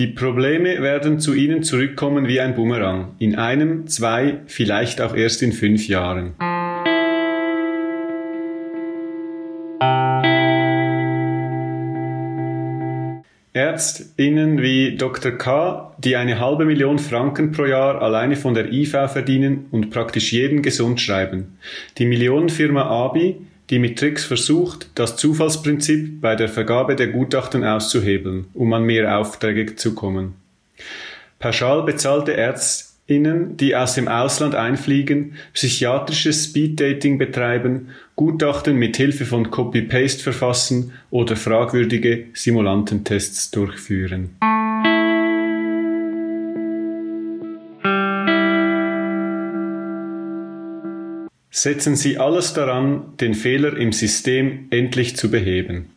Die Probleme werden zu Ihnen zurückkommen wie ein Bumerang. In einem, zwei, vielleicht auch erst in fünf Jahren. Ärztinnen wie Dr. K., die eine halbe Million Franken pro Jahr alleine von der IV verdienen und praktisch jeden gesund schreiben. Die Millionenfirma ABI, die mit Tricks versucht, das Zufallsprinzip bei der Vergabe der Gutachten auszuhebeln, um an mehr Aufträge zu kommen. Pauschal bezahlte Ärzte Innen, die aus dem Ausland einfliegen, psychiatrisches Speeddating betreiben, Gutachten mit Hilfe von Copy-Paste verfassen oder fragwürdige Simulantentests durchführen. Setzen Sie alles daran, den Fehler im System endlich zu beheben.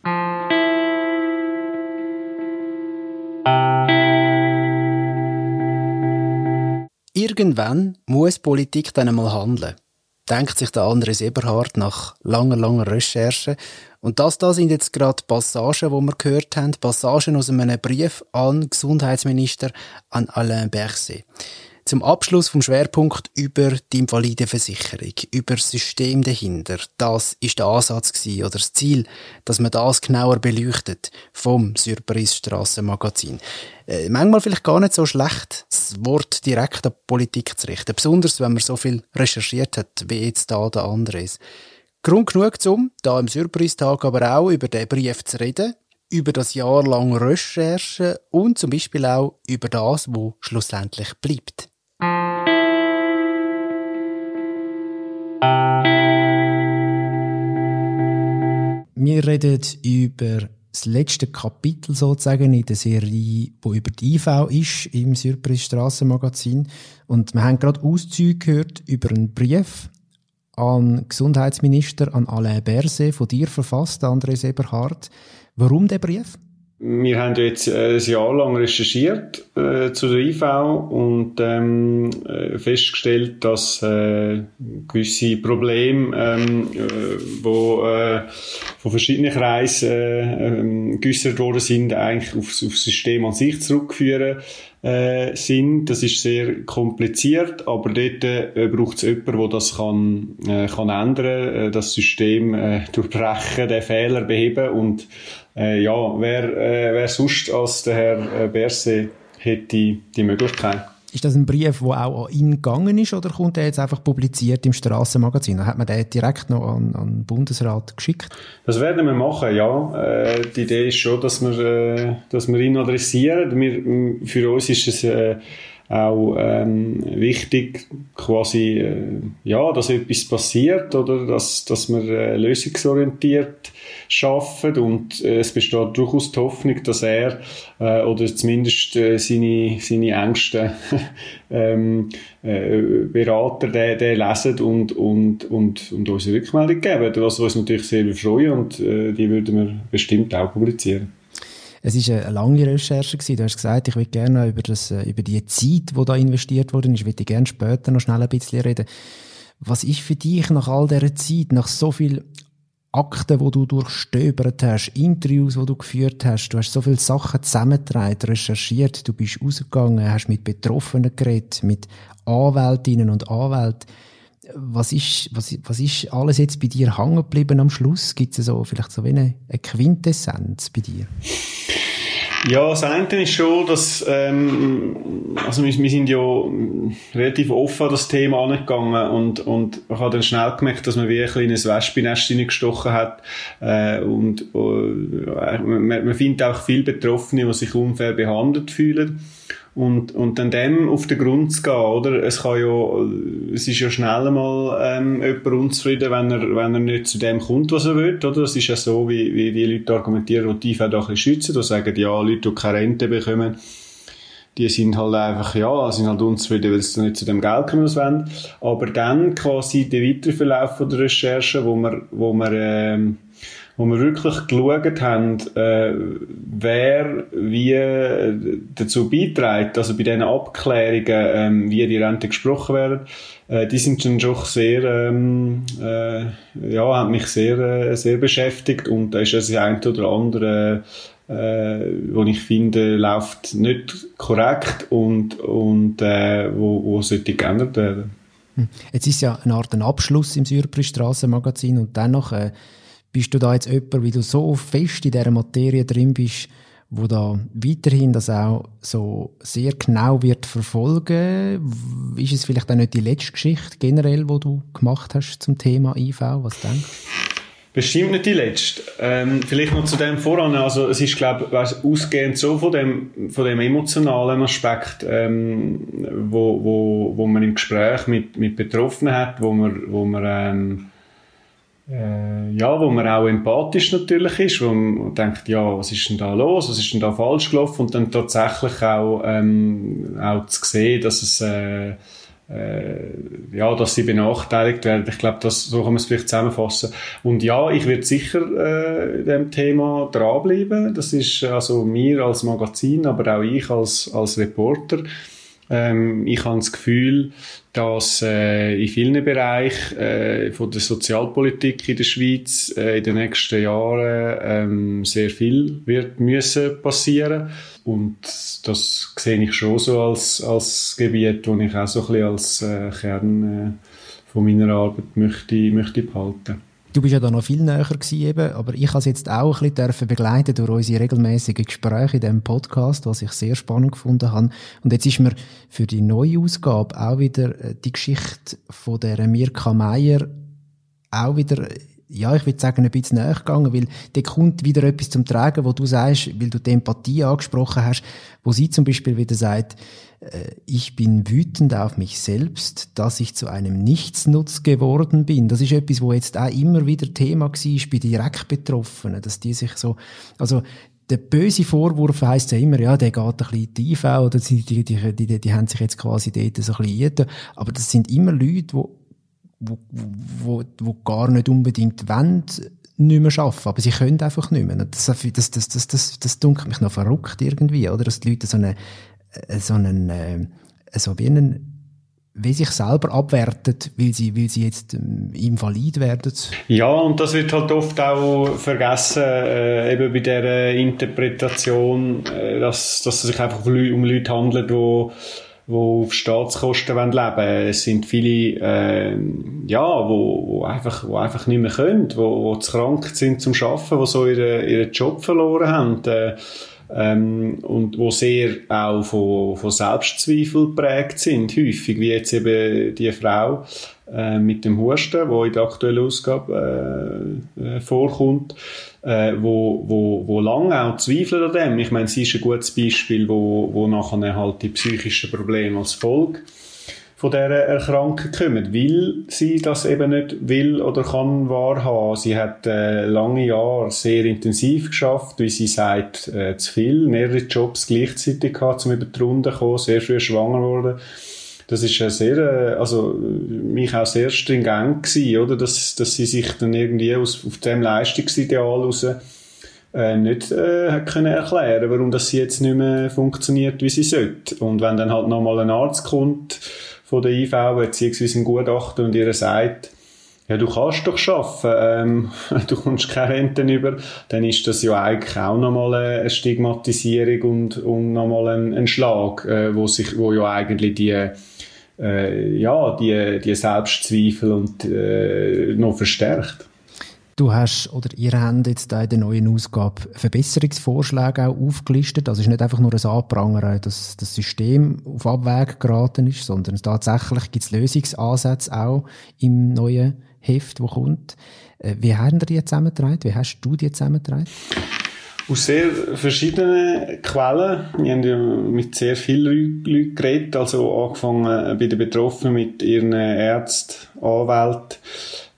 Irgendwann muss Politik dann einmal handeln. Denkt sich der Andres Eberhard nach langer, langer Recherche. Und das da sind jetzt gerade Passagen, wo wir gehört haben. Passagen aus einem Brief an Gesundheitsminister an Alain Berset zum Abschluss vom Schwerpunkt über die Invalidenversicherung, über das System dahinter. Das ist der Ansatz gewesen, oder das Ziel, dass man das genauer beleuchtet vom Surprise Strassenmagazin. Äh, manchmal vielleicht gar nicht so schlecht, das Wort direkt an Politik zu richten, besonders wenn man so viel recherchiert hat, wie jetzt da der Andres. Grund genug zum, da im Surprise-Tag aber auch über den Brief zu reden, über das Jahr lang Recherche und zum Beispiel auch über das, wo schlussendlich bleibt. Wir reden über das letzte Kapitel sozusagen in der Serie, wo über die IV ist im Surprise Strassenmagazin. Und wir haben gerade Auszüge gehört über einen Brief an Gesundheitsminister, an Alain Berset, von dir verfasst, André Eberhardt. Warum der Brief? Wir haben jetzt äh, ein Jahr lang recherchiert äh, zu der IV und ähm, äh, festgestellt, dass äh, gewisse Probleme, ähm, äh, wo äh, von verschiedenen Kreisen äh, äh, geäussert worden sind, eigentlich auf, auf das System an sich zurückführen äh, sind. Das ist sehr kompliziert, aber dort äh, braucht es jemanden, der das kann, äh, kann ändern, äh, das System äh, durchbrechen, den Fehler beheben und äh, ja, wer, äh, wer sonst als der Herr äh, Berset hätte die Möglichkeit. Ist das ein Brief, der auch an ihn gegangen ist, oder kommt er jetzt einfach publiziert im Strassenmagazin? Hat man den direkt noch an, an den Bundesrat geschickt? Das werden wir machen, ja. Äh, die Idee ist schon, dass wir, äh, dass wir ihn adressieren. Wir, für uns ist es äh, auch ähm, wichtig, quasi, äh, ja, dass etwas passiert oder dass, dass wir äh, lösungsorientiert schaffen und äh, es besteht durchaus die Hoffnung, dass er äh, oder zumindest äh, seine, seine engsten ähm, äh, Berater den, den lesen und, und, und, und uns eine Rückmeldung geben, was uns natürlich sehr freuen und die würden wir bestimmt auch publizieren. Es ist eine lange Recherche gewesen. Du hast gesagt, ich würde gerne über das, äh, über die Zeit, die da investiert wurde, ich würde gerne später noch schnell ein bisschen reden. Was ist für dich nach all dieser Zeit, nach so viel Akten, wo du durchstöbert hast, Interviews, wo du geführt hast, du hast so viele Sachen zusammengetragen, recherchiert, du bist rausgegangen, hast mit Betroffenen geredet, mit Anwältinnen und Anwälten. Was ist, was, was ist alles jetzt bei dir hängen geblieben am Schluss? Gibt es so, vielleicht so wie eine, eine Quintessenz bei dir? Ja, das eine ist schon, dass, ähm, also wir, wir sind ja relativ offen an das Thema angegangen und, und ich habe dann schnell gemerkt, dass man wie ein kleines Wespennest gestochen hat äh, und äh, man, man findet auch viele Betroffene, die sich unfair behandelt fühlen und, und dann dem auf den Grund zu gehen, oder? Es kann ja, es ist ja schnell mal, ähm, jemand unzufrieden, wenn er, wenn er nicht zu dem kommt, was er will, oder? Es ist ja so, wie, wie die Leute argumentieren, die die auch ein bisschen schützen, die sagen, ja, Leute, die keine Rente bekommen, die sind halt einfach, ja, sind halt unzufrieden, weil sie nicht zu dem Geld kommen, was wollen. Aber dann quasi der weitere Verlauf von der Recherche, wo man, wo man, ähm, wo wir wirklich geschaut haben, äh, wer wie äh, dazu beiträgt, also bei diesen Abklärungen, ähm, wie die Rente gesprochen werden, äh, die sind schon doch sehr, ähm, äh, ja, haben mich sehr, äh, sehr beschäftigt und da ist das eine oder andere äh, wo ich finde, läuft nicht korrekt und, und äh, wo, wo sollte geändert werden. Hm. Jetzt ist ja eine Art ein Abschluss im Syrpri Strassenmagazin und dennoch äh, bist du da jetzt jemand, wie du so fest in dieser Materie drin bist, wo da weiterhin das auch so sehr genau wird verfolgen. Ist es vielleicht auch nicht die letzte Geschichte generell, wo du gemacht hast zum Thema IV? Was denkst du? Bestimmt nicht die letzte. Ähm, vielleicht noch zu dem voran. Also, es ist, glaube ich, ausgehend so von dem, von dem emotionalen Aspekt, ähm, wo, wo, wo man im Gespräch mit, mit Betroffenen hat, wo man, wo man, ähm, äh, ja, wo man auch empathisch natürlich ist, wo man denkt, ja, was ist denn da los, was ist denn da falsch gelaufen und dann tatsächlich auch, ähm, auch zu sehen, dass es, äh, äh, ja, dass sie benachteiligt werden. Ich glaube, das, so kann man es vielleicht zusammenfassen. Und ja, ich werde sicher äh, dem Thema dranbleiben. Das ist also mir als Magazin, aber auch ich als, als Reporter. Ähm, ich habe das Gefühl, dass äh, in vielen Bereichen äh, von der Sozialpolitik in der Schweiz äh, in den nächsten Jahren ähm, sehr viel wird müssen passieren. Und das sehe ich schon so als, als Gebiet, wo ich auch so ein bisschen als äh, Kern äh, von meiner Arbeit möchte, möchte behalten Du bist ja da noch viel näher gewesen eben, aber ich habe es jetzt auch ein bisschen begleiten durch unsere regelmäßigen Gespräche in diesem Podcast, was ich sehr spannend gefunden habe. Und jetzt ist mir für die neue Ausgabe auch wieder äh, die Geschichte von der Mirka Meier auch wieder ja, ich würde sagen, ein bisschen näher gegangen, weil da kommt wieder etwas zum Tragen, wo du sagst, weil du die Empathie angesprochen hast, wo sie zum Beispiel wieder sagt, äh, ich bin wütend auf mich selbst, dass ich zu einem Nichtsnutz geworden bin. Das ist etwas, wo jetzt auch immer wieder Thema war bei direkt Betroffenen, dass die sich so, also der böse Vorwurf heisst ja immer, ja, der geht ein bisschen tief oder die, die, die, die, die haben sich jetzt quasi dort so ein bisschen Aber das sind immer Leute, die wo, wo, wo gar nicht unbedingt wollen, nicht mehr arbeiten, aber sie können einfach nicht mehr. Das, das, das, das, das, das dunkelt mich noch verrückt irgendwie, oder? Dass die Leute so einen, äh, so einen, äh, so wie einen, wie sich selber abwertet, weil sie, weil sie jetzt ähm, invalid werden. Ja, und das wird halt oft auch vergessen, äh, eben bei der Interpretation, äh, dass, dass es sich einfach um Leute handelt, die die auf Staatskosten leben wollen. Es sind viele, äh, ja, wo, wo, einfach, wo einfach nicht mehr können, wo, wo zu krank sind zum Arbeiten, wo so ihren, ihren Job verloren haben. Äh, ähm, und wo sehr auch von, von Selbstzweifel geprägt sind, häufig, wie jetzt eben die Frau äh, mit dem Husten, wo in der aktuellen Ausgabe äh, äh, vorkommt, äh, wo, wo, wo lange auch zweifelt an dem. Ich meine, sie ist ein gutes Beispiel, wo, wo nachher halt die psychischen Probleme als Folge von dieser Erkrankung kommen, weil sie das eben nicht will oder kann wahrhaben. Sie hat äh, lange Jahre sehr intensiv geschafft, wie sie sagt, äh, zu viel, mehrere Jobs gleichzeitig gehabt, um über die Runde zu kommen, sehr früh schwanger worden. Das ist ja sehr, äh, also mich auch sehr stringent gewesen, oder, dass, dass sie sich dann irgendwie aus, auf dem Leistungsideal raus äh, nicht äh, können erklären, warum das jetzt nicht mehr funktioniert, wie sie sollte. Und wenn dann halt nochmal ein Arzt kommt, von der IV, beziehungsweise ein Gutachter und ihr sagt, ja, du kannst doch arbeiten, ähm, du kommst keine Rente über, dann ist das ja eigentlich auch nochmal eine Stigmatisierung und, und nochmal ein, ein Schlag, äh, wo sich, wo ja eigentlich die, äh, ja, die, die Selbstzweifel und, äh, noch verstärkt. Du hast, oder ihr habt jetzt in der neuen Ausgabe Verbesserungsvorschläge auch aufgelistet. Also ist nicht einfach nur ein Anprangern, dass das System auf Abweg geraten ist, sondern tatsächlich gibt es Lösungsansätze auch im neuen Heft, das kommt. Äh, wie haben die zusammengetragen? Wie hast du die zusammengetragen? Aus sehr verschiedenen Quellen. Wir haben ja mit sehr vielen Leuten geredet, also angefangen bei den Betroffenen mit ihren Ärzten, Anwälten,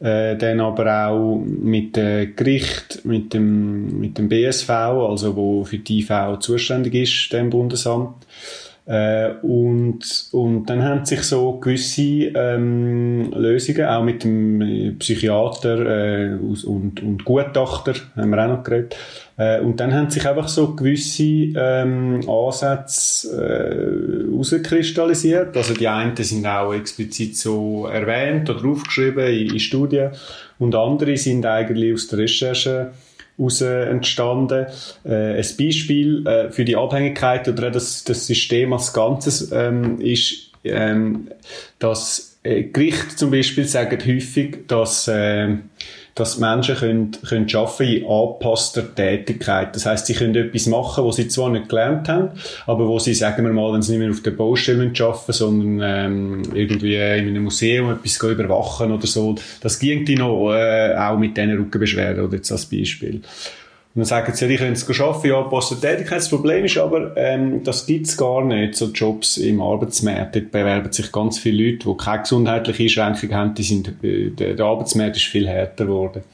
äh, dann aber auch mit dem Gericht, mit dem, mit dem BSV, also wo für die IV zuständig ist, dem Bundesamt, Äh, und, und dann haben sich so gewisse ähm, Lösungen, auch mit dem äh, Psychiater äh, und, und Gutachter, haben wir auch noch geredet, äh, und dann haben sich einfach so gewisse ähm, Ansätze äh, herauskristallisiert. Also die einen sind auch explizit so erwähnt oder aufgeschrieben in, in Studien und andere sind eigentlich aus der Recherche heraus entstanden. Äh, ein Beispiel äh, für die Abhängigkeit oder das, das System als Ganzes ähm, ist, ähm, dass äh, Gerichte zum Beispiel sagen häufig, dass äh, dass Menschen können, können arbeiten in angepasster Tätigkeit. Das heißt, sie können etwas machen, was sie zwar nicht gelernt haben, aber wo sie, sagen wir mal, wenn sie nicht mehr auf der Baustelle arbeiten, sondern ähm, irgendwie in einem Museum etwas überwachen oder so, das ging die noch äh, auch mit diesen Rückenbeschwerden oder jetzt als Beispiel. Und dann sagen sie, ja, die können es arbeiten, ja, passt Tätigkeit. Das Problem ist aber, ähm, das gibt's gar nicht, so Jobs im Arbeitsmarkt. Dort bewerben sich ganz viele Leute, die keine gesundheitliche Einschränkung haben, die sind, äh, der, Arbeitsmarkt ist viel härter geworden.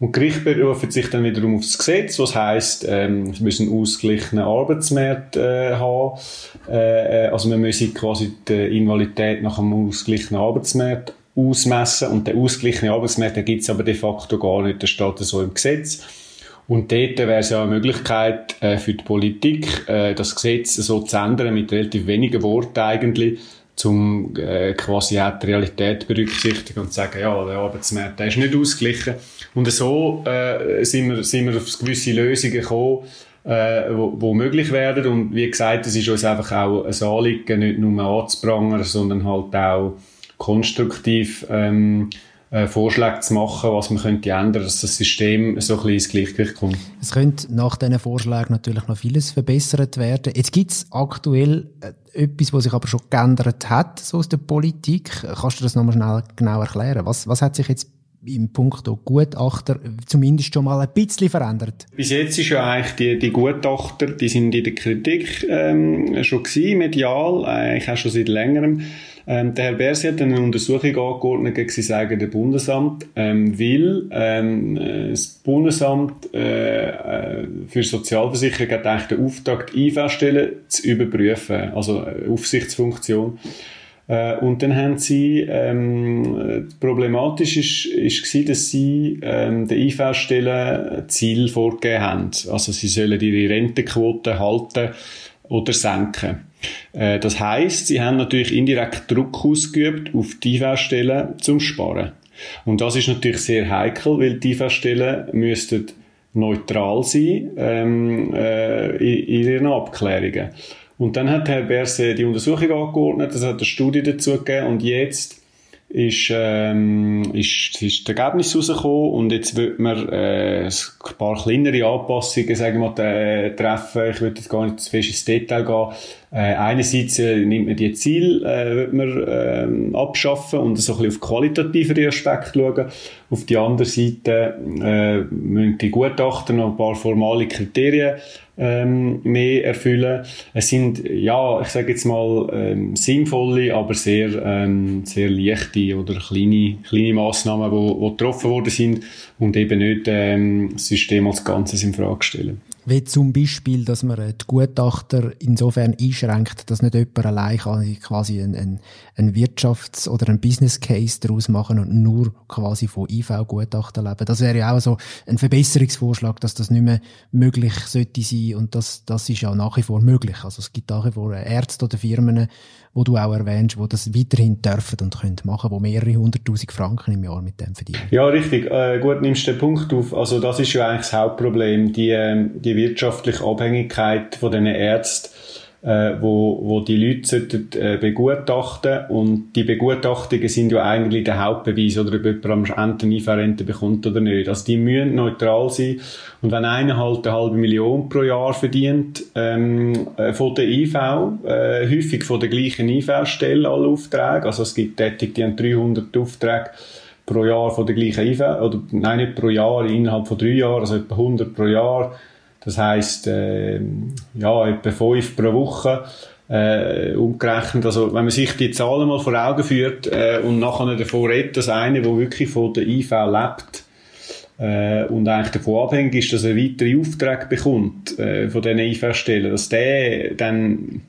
Und Gericht berufen sich dann wiederum aufs Gesetz, was heisst, ähm, sie müssen ausgeglichenen Arbeitsmarkt äh, haben. Äh, äh, also man müsse quasi die Invalidität nach einem ausgeglichenen Arbeitsmarkt ausmessen. Und der ausgeglichene Arbeitsmarkt, den gibt's aber de facto gar nicht, der steht so im Gesetz. Und dort wäre es ja eine Möglichkeit äh, für die Politik, äh, das Gesetz so zu ändern, mit relativ wenigen Worten eigentlich, um äh, quasi auch die Realität berücksichtigen und zu sagen, ja, der Arbeitsmarkt der ist nicht ausgeglichen. Und so äh, sind, wir, sind wir auf gewisse Lösungen gekommen, äh, wo, wo möglich werden. Und wie gesagt, es ist uns einfach auch ein Anliegen, nicht nur anzuprangern, sondern halt auch konstruktiv ähm, äh, Vorschläge zu machen, was man könnte ändern, dass das System so ein bisschen ins Gleichgewicht kommt. Es könnte nach diesen Vorschlägen natürlich noch vieles verbessert werden. Jetzt gibt es aktuell äh, etwas, was sich aber schon geändert hat, so aus der Politik. Kannst du das nochmal schnell genau erklären? Was, was hat sich jetzt im Punkt Gutachter zumindest schon mal ein bisschen verändert? Bis jetzt ist ja eigentlich die, die Gutachter, die sind in der Kritik ähm, schon gewesen, medial, eigentlich auch schon seit längerem. Ähm, der Herr Bersi hat eine Untersuchung angeordnet gegen sein eigenes Bundesamt, ähm, weil ähm, das Bundesamt äh, äh für Sozialversicherung hat den Auftrag, die IV-Stellen zu überprüfen, also Aufsichtsfunktion. Äh, und dann haben sie, ähm, problematisch ist, ist gewesen, dass sie ähm, den IV-Stellen Ziel vorgegeben haben. Also sie sollen ihre Rentenquote halten oder senken. Äh, das heißt, sie haben natürlich indirekt Druck ausgeübt auf die IV-Stellen zum Sparen. Und das ist natürlich sehr heikel, weil die IV-Stellen müssten neutral sein ähm, äh, in, in ihren Abklärungen. Und dann hat Herr Berse die Untersuchung angeordnet, es hat eine Studie dazu gegeben und jetzt ist, ähm, ist, ist das Ergebnis rausgekommen und jetzt wird man äh, ein paar kleinere Anpassungen sagen wir äh, treffen. Ich würde jetzt gar nicht zu fest ins Detail gehen. Äh, einerseits äh, nimmt man die Ziele äh, wird man, äh, abschaffen und so ein bisschen auf qualitativere Aspekte schauen. Auf die andere Seite äh, müssen die Gutachter noch ein paar formale Kriterien ähm, mehr erfüllen. Es sind, ja, ich sage jetzt mal, ähm, sinnvolle, aber sehr, ähm, sehr leichte oder kleine, kleine Massnahmen, die getroffen worden sind und eben nicht ähm, das System als Ganzes in Frage stellen. Wie zum Beispiel, dass man die Gutachter insofern einschränkt, dass nicht jemand allein quasi einen, einen Wirtschafts- oder einen Business Case daraus machen und nur quasi von IV-Gutachten leben. Das wäre ja auch so ein Verbesserungsvorschlag, dass das nicht mehr möglich sollte sein und das, das ist ja nach wie vor möglich. Also es gibt nach wie vor Ärzte oder Firmen, wo du auch erwähnst, wo das weiterhin dürfen und können machen, wo mehrere hunderttausend Franken im Jahr mit dem verdienen. Ja, richtig. Äh, gut, nimmst den Punkt auf. Also das ist ja eigentlich das Hauptproblem, die, ähm, die wirtschaftliche Abhängigkeit von den Ärzten äh, wo, wo die Leute sollten, äh, begutachten und die Begutachtungen sind ja eigentlich der Hauptbeweis, oder ob jemand am Ende eine IV-Rente bekommt oder nicht. Also die müssen neutral sein und wenn einer halt eine halbe Million pro Jahr verdient ähm, äh, von der IV, äh, häufig von der gleichen IV-Stelle alle Aufträge, also es gibt Tätig, die haben 300 Aufträge pro Jahr von der gleichen IV, oder nein, nicht pro Jahr, innerhalb von drei Jahren, also etwa 100 pro Jahr, das heisst, äh, ja, etwa fünf pro Woche äh, umgerechnet. Also, wenn man sich die Zahlen mal vor Augen führt äh, und nachher davon redet, dass einer, der wirklich von der IV lebt, äh, und eigentlich davon abhängig ist, dass er weitere Aufträge bekommt äh, von diesen IV-Stellen, dass der dann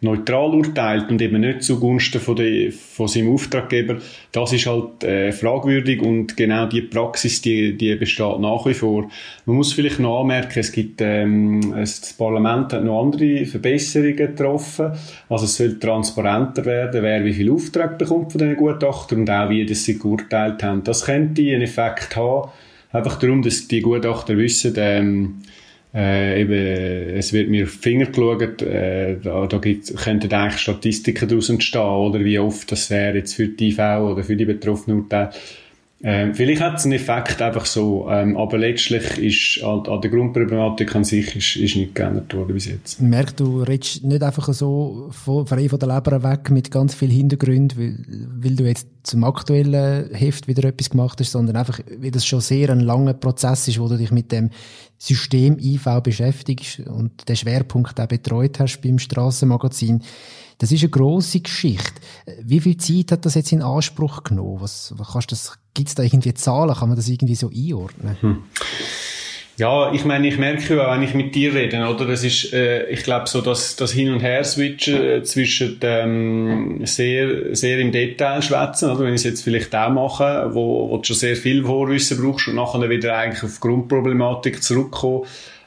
neutral urteilt und eben nicht zugunsten von, der, von seinem Auftraggeber, das ist halt äh, fragwürdig und genau die Praxis, die, die besteht nach wie vor. Man muss vielleicht noch anmerken, es gibt, ähm, das Parlament hat noch andere Verbesserungen getroffen, also es soll transparenter werden, wer wie viel Auftrag bekommt von diesen Gutachtern und auch wie das sie geurteilt haben. Das könnte einen Effekt haben, einfach darum, dass die Gutachter wissen, ähm, äh, eben, es wird mir auf die Finger geschaut, äh, da, da könnten eigentlich Statistiken daraus entstehen, oder wie oft das wäre jetzt für die IV oder für die Betroffenen Urteile. Ähm, vielleicht hat es einen Effekt einfach so, ähm, aber letztlich ist an, an, der Grundproblematik an sich ist, ist nicht geändert worden bis jetzt. Merk, du redest nicht einfach so frei von der Leber weg mit ganz viel Hintergrund, weil, weil du jetzt zum aktuellen Heft wieder etwas gemacht hast, sondern einfach, weil das schon sehr ein langer Prozess ist, wo du dich mit dem System IV beschäftigst und den Schwerpunkt auch betreut hast beim Strassenmagazin. Das ist eine grosse Geschichte. Wie viel Zeit hat das jetzt in Anspruch genommen? Was, was kannst das, gibt's da irgendwie Zahlen? Kann man das irgendwie so einordnen? Hm. Ja, ich meine, ich merke ja, wenn ich mit dir rede, oder? Das ist, äh, ich glaube, so dass das Hin- und Her-Switchen äh, zwischen ähm, sehr, sehr im Detail schwätzen, oder? Wenn ich es jetzt vielleicht auch mache, wo, wo du schon sehr viel Vorwissen brauchst und nachher wieder eigentlich auf Grundproblematik zurückkommen.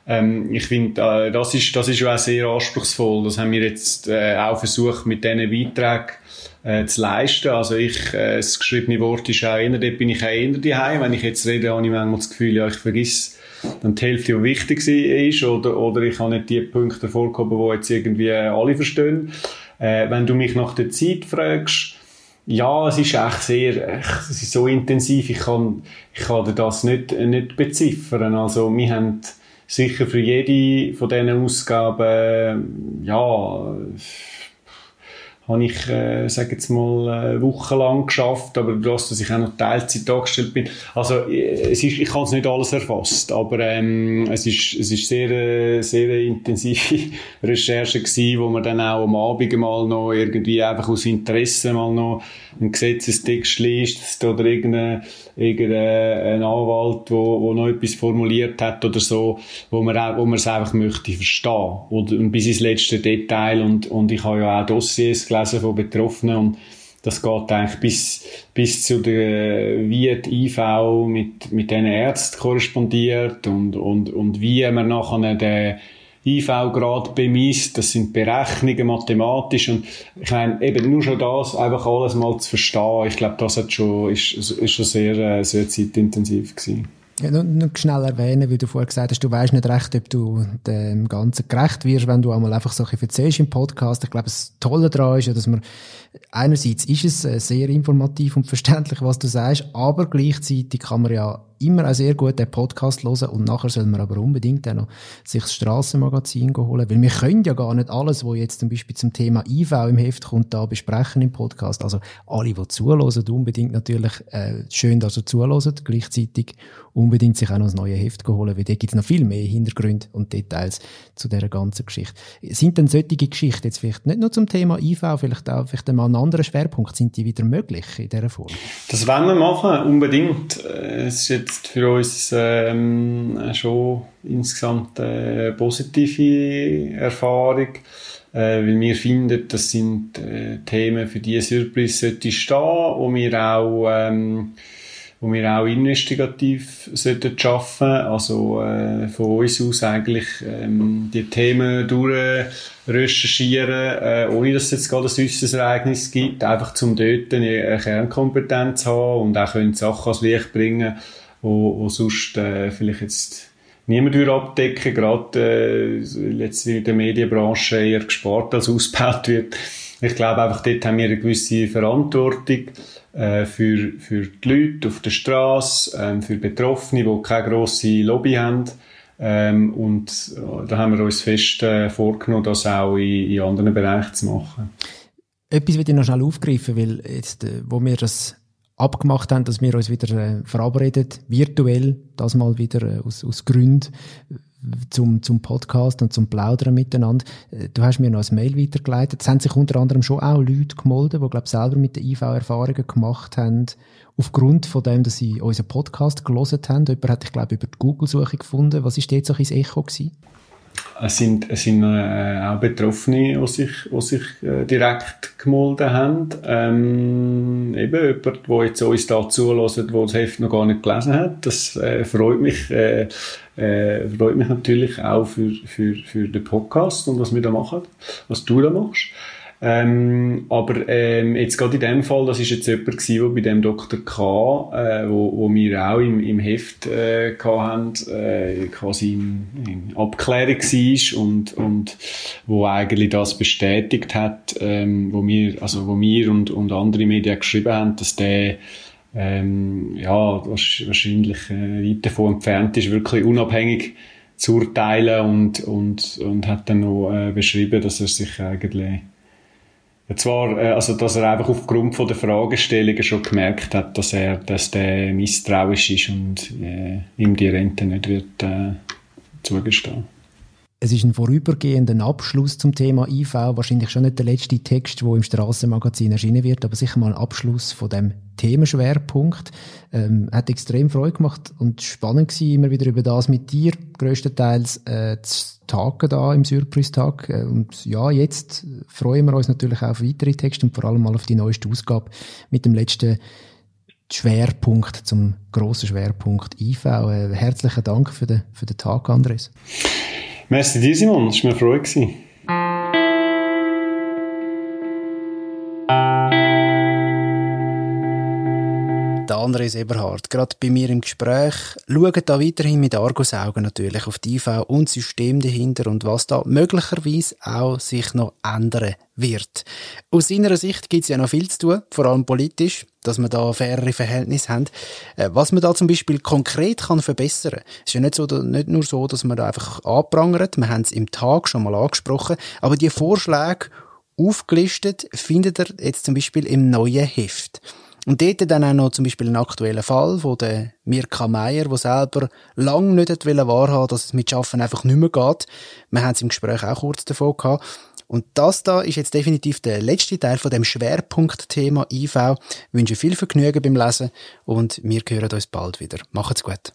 Ähm, ich finde, äh, das ist, das ist auch sehr anspruchsvoll. Das haben wir jetzt äh, auch versucht, mit diesen Beiträgen äh, zu leisten. Also ich, äh, das geschriebene Wort ist auch eher, dort bin ich auch eher daheim. Wenn ich jetzt rede, habe ich manchmal das Gefühl, ja, ich vergesse dann die Hälfte, die wichtig ist, oder, oder ich habe nicht die Punkte hervorgehoben, die jetzt irgendwie alle verstehen. Äh, wenn du mich nach der Zeit fragst, ja, es ist echt sehr, es ist so intensiv, ich kann, ich kann das nicht, nicht beziffern. Also, wir haben sicher für jede von diesen Ausgaben, ja, habe ich, äh, sage jetzt mal, äh, wochenlang geschafft, aber das, dass ich auch noch Teilzeit dargestellt bin. Also, äh, es ist, ich kann es nicht alles erfasst, aber ähm, es ist, es ist sehr, äh, sehr intensive Recherche gewesen, wo man dann auch am Abend mal noch irgendwie einfach aus Interesse mal noch einen Gesetzestext liest oder irgendein, irgendein Anwalt, wo, wo noch etwas formuliert hat oder so, wo man, wo man es einfach möchte verstehen. Und bis ins letzte Detail und, und ich habe ja auch Dossiers gelesen, gelesen von Betroffenen und das geht eigentlich bis, bis zu der, wie die IV mit, mit diesen Ärzten korrespondiert und, und, und wie man nachher den IV-Grad bemisst. Das sind Berechnungen mathematisch und ich meine, eben nur schon das, einfach alles mal zu verstehen, ich glaube, das hat schon, ist, ist schon sehr, äh, sehr zeitintensiv gewesen. Ja, nur, nur schnell erwähnen, weil du vorher gesagt hast, du weißt nicht recht, ob du dem Ganzen gerecht wirst, wenn du einmal einfach so ein bisschen im Podcast. Ich glaube, das Tolle daran ist ja, dass man einerseits ist es äh, sehr informativ und verständlich, was du sagst, aber gleichzeitig kann man ja immer auch sehr gut den Podcast hören und nachher soll man aber unbedingt auch noch sich das Strassenmagazin holen, weil wir können ja gar nicht alles, was jetzt zum Beispiel zum Thema IV im Heft kommt, da besprechen im Podcast. Also alle, die zuhören, unbedingt natürlich äh, schön, dass ihr zuhören, gleichzeitig unbedingt sich auch noch das neue Heft holen, weil da gibt es noch viel mehr Hintergründe und Details zu dieser ganzen Geschichte. Sind denn solche Geschichten jetzt vielleicht nicht nur zum Thema IV, vielleicht auch vielleicht mal einen anderen Schwerpunkt, sind die wieder möglich in dieser Form? Das wollen wir machen, unbedingt. Äh, es ist jetzt für uns ähm, schon insgesamt eine positive Erfahrung, äh, weil wir finden, das sind äh, Themen, für die Surprise sollte stehen, wo wir auch ähm, wo wir auch investigativ sollten also äh, von uns aus eigentlich ähm, die Themen durchrecherchieren, äh, ohne dass es jetzt gerade ein süßes Ereignis gibt, einfach zum dort eine Kernkompetenz haben und auch können Sachen ans Licht bringen, wo, wo sonst äh, vielleicht jetzt niemand abdecken, gerade äh, jetzt in der Medienbranche eher gespart als ausgebaut wird. Ich glaube einfach, dort haben wir eine gewisse Verantwortung äh, für, für die Leute auf der Straße, äh, für Betroffene, die keine grosse Lobby haben. Ähm, und äh, da haben wir uns fest äh, vorgenommen, das auch in, in anderen Bereichen zu machen. Etwas will ich noch schnell aufgreifen, weil jetzt, äh, wo wir das abgemacht haben, dass wir uns wieder äh, verabreden, virtuell, das mal wieder äh, aus, aus Gründen, zum, zum Podcast und zum Plaudern miteinander. Äh, du hast mir noch ein Mail weitergeleitet. Es haben sich unter anderem schon auch Leute gemeldet, die, glaube selber mit den IV Erfahrungen gemacht haben, aufgrund von dem, dass sie unseren Podcast gelesen haben. Jemand hat, ich glaube, über die Google-Suche gefunden. Was ist jetzt so ins Echo gewesen? Es sind, es sind äh, auch Betroffene, die sich, die sich äh, direkt gemolden haben. Ähm, eben jemand, der jetzt uns da zulässt, der das Heft noch gar nicht gelesen hat. Das äh, freut mich, äh, äh, freut mich natürlich auch für, für, für den Podcast und was wir da machen, was du da machst. Ähm, aber ähm, jetzt gerade in dem Fall, das ist jetzt jemand gewesen, der bei dem Dr. K., äh, wo, wo wir auch im, im Heft äh, hatten, äh, quasi in, in Abklärung war und, und wo eigentlich das bestätigt hat, ähm, wo wir, also wo wir und, und andere Medien geschrieben haben, dass der ähm, ja, wahrscheinlich äh, weit davon entfernt ist, wirklich unabhängig zu urteilen und, und, und hat dann noch äh, beschrieben, dass er sich eigentlich zwar, äh, also, dass er einfach aufgrund von der Fragestellungen schon gemerkt hat, dass er, dass der misstrauisch ist und äh, ihm die Rente nicht wird äh, zugestehen. Es ist ein vorübergehender Abschluss zum Thema IV, wahrscheinlich schon nicht der letzte Text, der im Strassenmagazin erschienen wird, aber sicher mal ein Abschluss von dem Themenschwerpunkt. Ähm, hat extrem Freude gemacht und spannend gewesen, immer wieder über das mit dir größtenteils äh, zu tagen da im Surprise-Tag. Äh, und ja, jetzt freuen wir uns natürlich auch auf weitere Texte und vor allem mal auf die neueste Ausgabe mit dem letzten Schwerpunkt zum grossen Schwerpunkt IV. Äh, herzlichen Dank für den, für den Tag, Andres. Merci dir, Simon. Es war mir eine Freude. Andres Eberhard, gerade bei mir im Gespräch, schaut da weiterhin mit Argusaugen natürlich auf die IV und das System dahinter und was da möglicherweise auch sich noch ändern wird. Aus seiner Sicht gibt es ja noch viel zu tun, vor allem politisch, dass wir da fairere Verhältnisse haben. Äh, was man da zum Beispiel konkret kann verbessern kann. Ist ja nicht, so, nicht nur so, dass man da einfach anprangert, wir haben es im Tag schon mal angesprochen, aber die Vorschläge aufgelistet findet ihr jetzt zum Beispiel im neuen Heft. Und dort dann auch noch zum Beispiel einen aktuellen Fall von der Mirka Meier, der selber lange nicht wahrhaben dass es mit Schaffen einfach nicht mehr geht. Wir haben es im Gespräch auch kurz davon gehabt. Und das da ist jetzt definitiv der letzte Teil von dem Schwerpunktthema IV. Ich wünsche viel Vergnügen beim Lesen und wir hören uns bald wieder. Macht's gut.